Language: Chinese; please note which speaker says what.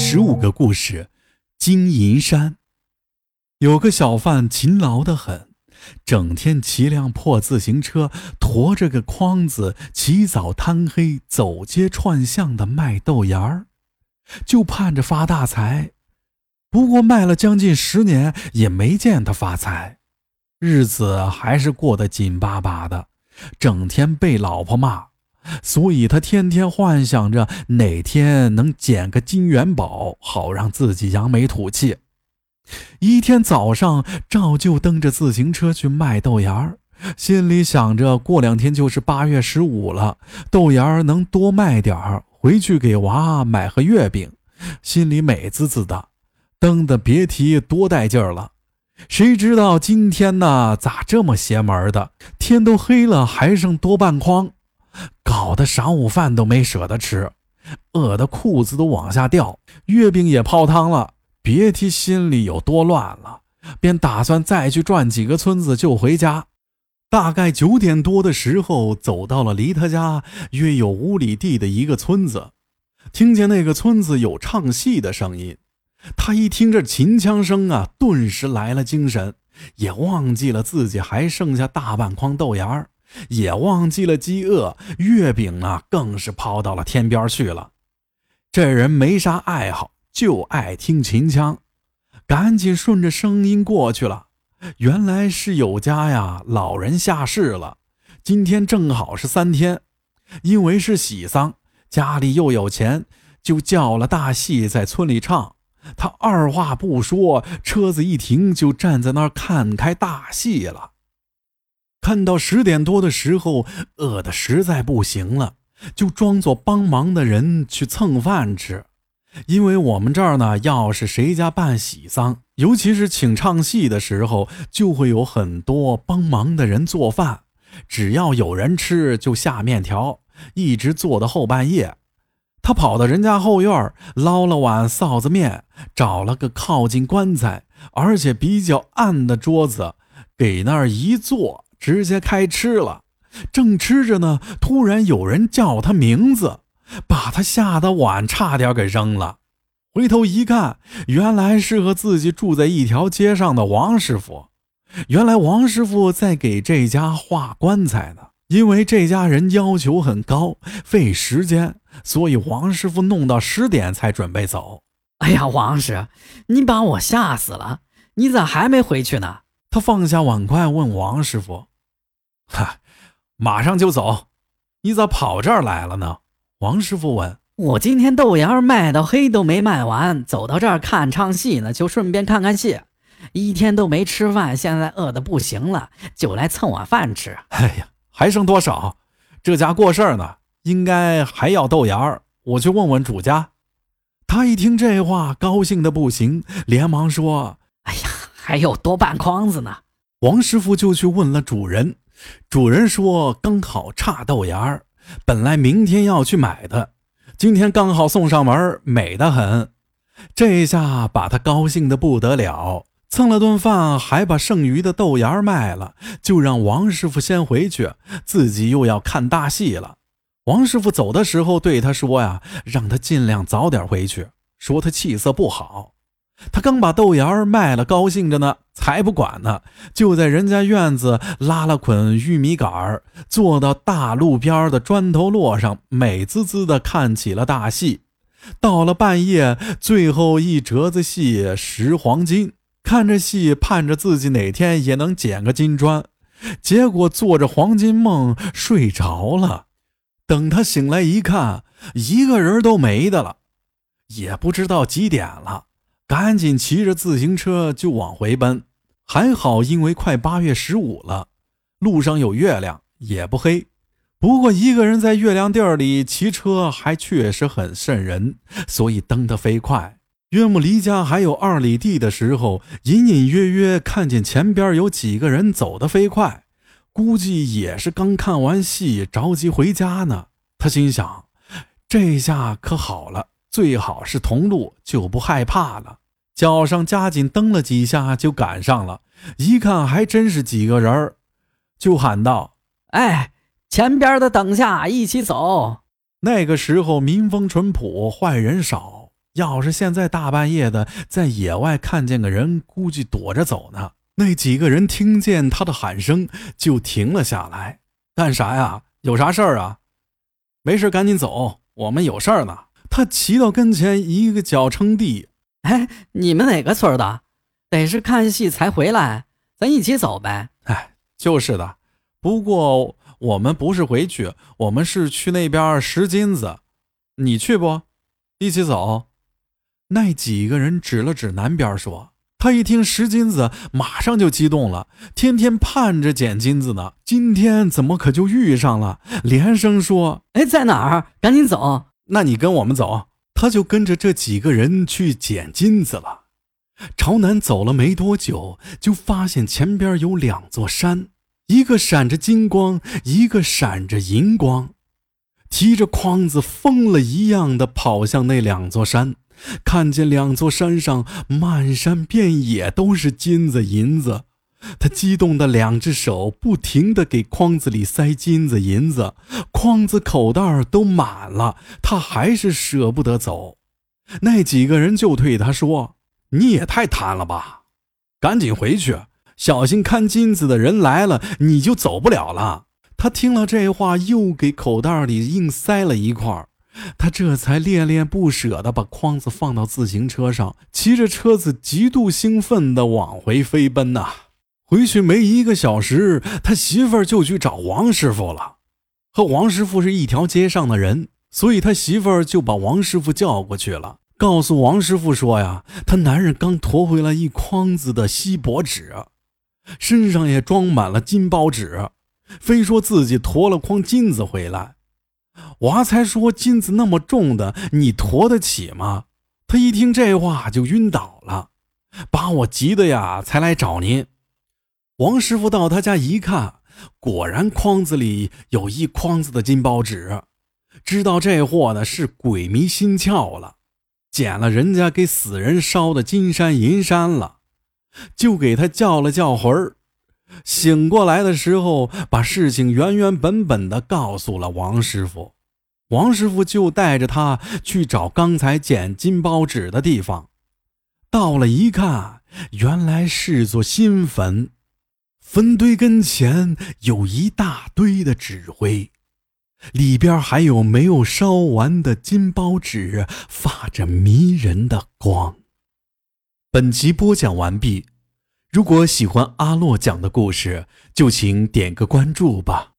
Speaker 1: 十五个故事：金银山。有个小贩勤劳的很，整天骑辆破自行车，驮着个筐子，起早贪黑，走街串巷的卖豆芽儿，就盼着发大财。不过卖了将近十年，也没见他发财，日子还是过得紧巴巴的，整天被老婆骂。所以他天天幻想着哪天能捡个金元宝，好让自己扬眉吐气。一天早上，照旧蹬着自行车去卖豆芽儿，心里想着过两天就是八月十五了，豆芽儿能多卖点儿，回去给娃买盒月饼，心里美滋滋的，蹬的别提多带劲儿了。谁知道今天呢，咋这么邪门的？天都黑了，还剩多半筐。搞得晌午饭都没舍得吃，饿得裤子都往下掉，月饼也泡汤了，别提心里有多乱了。便打算再去转几个村子就回家。大概九点多的时候，走到了离他家约有五里地的一个村子，听见那个村子有唱戏的声音。他一听这秦腔声啊，顿时来了精神，也忘记了自己还剩下大半筐豆芽儿。也忘记了饥饿，月饼呢更是抛到了天边去了。这人没啥爱好，就爱听秦腔，赶紧顺着声音过去了。原来是有家呀老人下世了，今天正好是三天，因为是喜丧，家里又有钱，就叫了大戏在村里唱。他二话不说，车子一停就站在那儿看开大戏了。看到十点多的时候，饿得实在不行了，就装作帮忙的人去蹭饭吃。因为我们这儿呢，要是谁家办喜丧，尤其是请唱戏的时候，就会有很多帮忙的人做饭。只要有人吃，就下面条，一直做到后半夜。他跑到人家后院，捞了碗臊子面，找了个靠近棺材而且比较暗的桌子，给那儿一坐。直接开吃了，正吃着呢，突然有人叫他名字，把他吓得碗差点给扔了。回头一看，原来是和自己住在一条街上的王师傅。原来王师傅在给这家画棺材呢，因为这家人要求很高，费时间，所以王师傅弄到十点才准备走。
Speaker 2: 哎呀，王师，你把我吓死了！你咋还没回去呢？
Speaker 1: 他放下碗筷问王师傅。哈，马上就走，你咋跑这儿来了呢？王师傅问
Speaker 2: 我。今天豆芽卖到黑都没卖完，走到这儿看唱戏呢，就顺便看看戏。一天都没吃饭，现在饿得不行了，就来蹭碗饭吃。
Speaker 1: 哎呀，还剩多少？这家过事儿呢，应该还要豆芽儿。我去问问主家。他一听这话，高兴的不行，连忙说：“
Speaker 2: 哎呀，还有多半筐子呢。”
Speaker 1: 王师傅就去问了主人。主人说：“刚好差豆芽儿，本来明天要去买的，今天刚好送上门，美得很。这下把他高兴的不得了，蹭了顿饭，还把剩余的豆芽卖了，就让王师傅先回去，自己又要看大戏了。王师傅走的时候对他说：‘呀，让他尽量早点回去，说他气色不好。’”他刚把豆芽卖了，高兴着呢，才不管呢，就在人家院子拉了捆玉米杆儿，坐到大路边的砖头摞上，美滋滋的看起了大戏。到了半夜，最后一折子戏拾黄金，看着戏，盼着自己哪天也能捡个金砖，结果做着黄金梦睡着了。等他醒来一看，一个人都没的了，也不知道几点了。赶紧骑着自行车就往回奔，还好，因为快八月十五了，路上有月亮，也不黑。不过一个人在月亮地儿里骑车还确实很瘆人，所以蹬得飞快。约莫离家还有二里地的时候，隐隐约约看见前边有几个人走得飞快，估计也是刚看完戏，着急回家呢。他心想，这下可好了。最好是同路，就不害怕了。脚上加紧蹬了几下，就赶上了。一看，还真是几个人儿，就喊道：“
Speaker 2: 哎，前边的等下，一起走。”
Speaker 1: 那个时候民风淳朴，坏人少，要是现在大半夜的在野外看见个人，估计躲着走呢。那几个人听见他的喊声，就停了下来。干啥呀？有啥事儿啊？没事，赶紧走，我们有事儿呢。他骑到跟前，一个脚撑地。
Speaker 2: 哎，你们哪个村的？得是看戏才回来，咱一起走呗。
Speaker 1: 哎，就是的。不过我们不是回去，我们是去那边拾金子。你去不？一起走。那几个人指了指南边，说。他一听拾金子，马上就激动了。天天盼着捡金子呢，今天怎么可就遇上了？连声说：“
Speaker 2: 哎，在哪儿？赶紧走！
Speaker 1: 那你跟我们走。”他就跟着这几个人去捡金子了。朝南走了没多久，就发现前边有两座山，一个闪着金光，一个闪着银光。提着筐子，疯了一样的跑向那两座山。看见两座山上满山遍野都是金子银子，他激动的两只手不停的给筐子里塞金子银子，筐子口袋都满了，他还是舍不得走。那几个人就对他说：“你也太贪了吧，赶紧回去，小心看金子的人来了，你就走不了了。”他听了这话，又给口袋里硬塞了一块。他这才恋恋不舍地把筐子放到自行车上，骑着车子极度兴奋地往回飞奔呐。回去没一个小时，他媳妇儿就去找王师傅了。和王师傅是一条街上的人，所以他媳妇儿就把王师傅叫过去了，告诉王师傅说呀，他男人刚驮回来一筐子的锡箔纸，身上也装满了金包纸，非说自己驮了筐金子回来。娃才说：“金子那么重的，你驮得起吗？”他一听这话就晕倒了，把我急的呀，才来找您。王师傅到他家一看，果然筐子里有一筐子的金包纸，知道这货呢是鬼迷心窍了，捡了人家给死人烧的金山银山了，就给他叫了叫魂儿。醒过来的时候，把事情原原本本的告诉了王师傅。王师傅就带着他去找刚才捡金包纸的地方，到了一看，原来是座新坟，坟堆跟前有一大堆的纸灰，里边还有没有烧完的金包纸，发着迷人的光。本集播讲完毕，如果喜欢阿洛讲的故事，就请点个关注吧。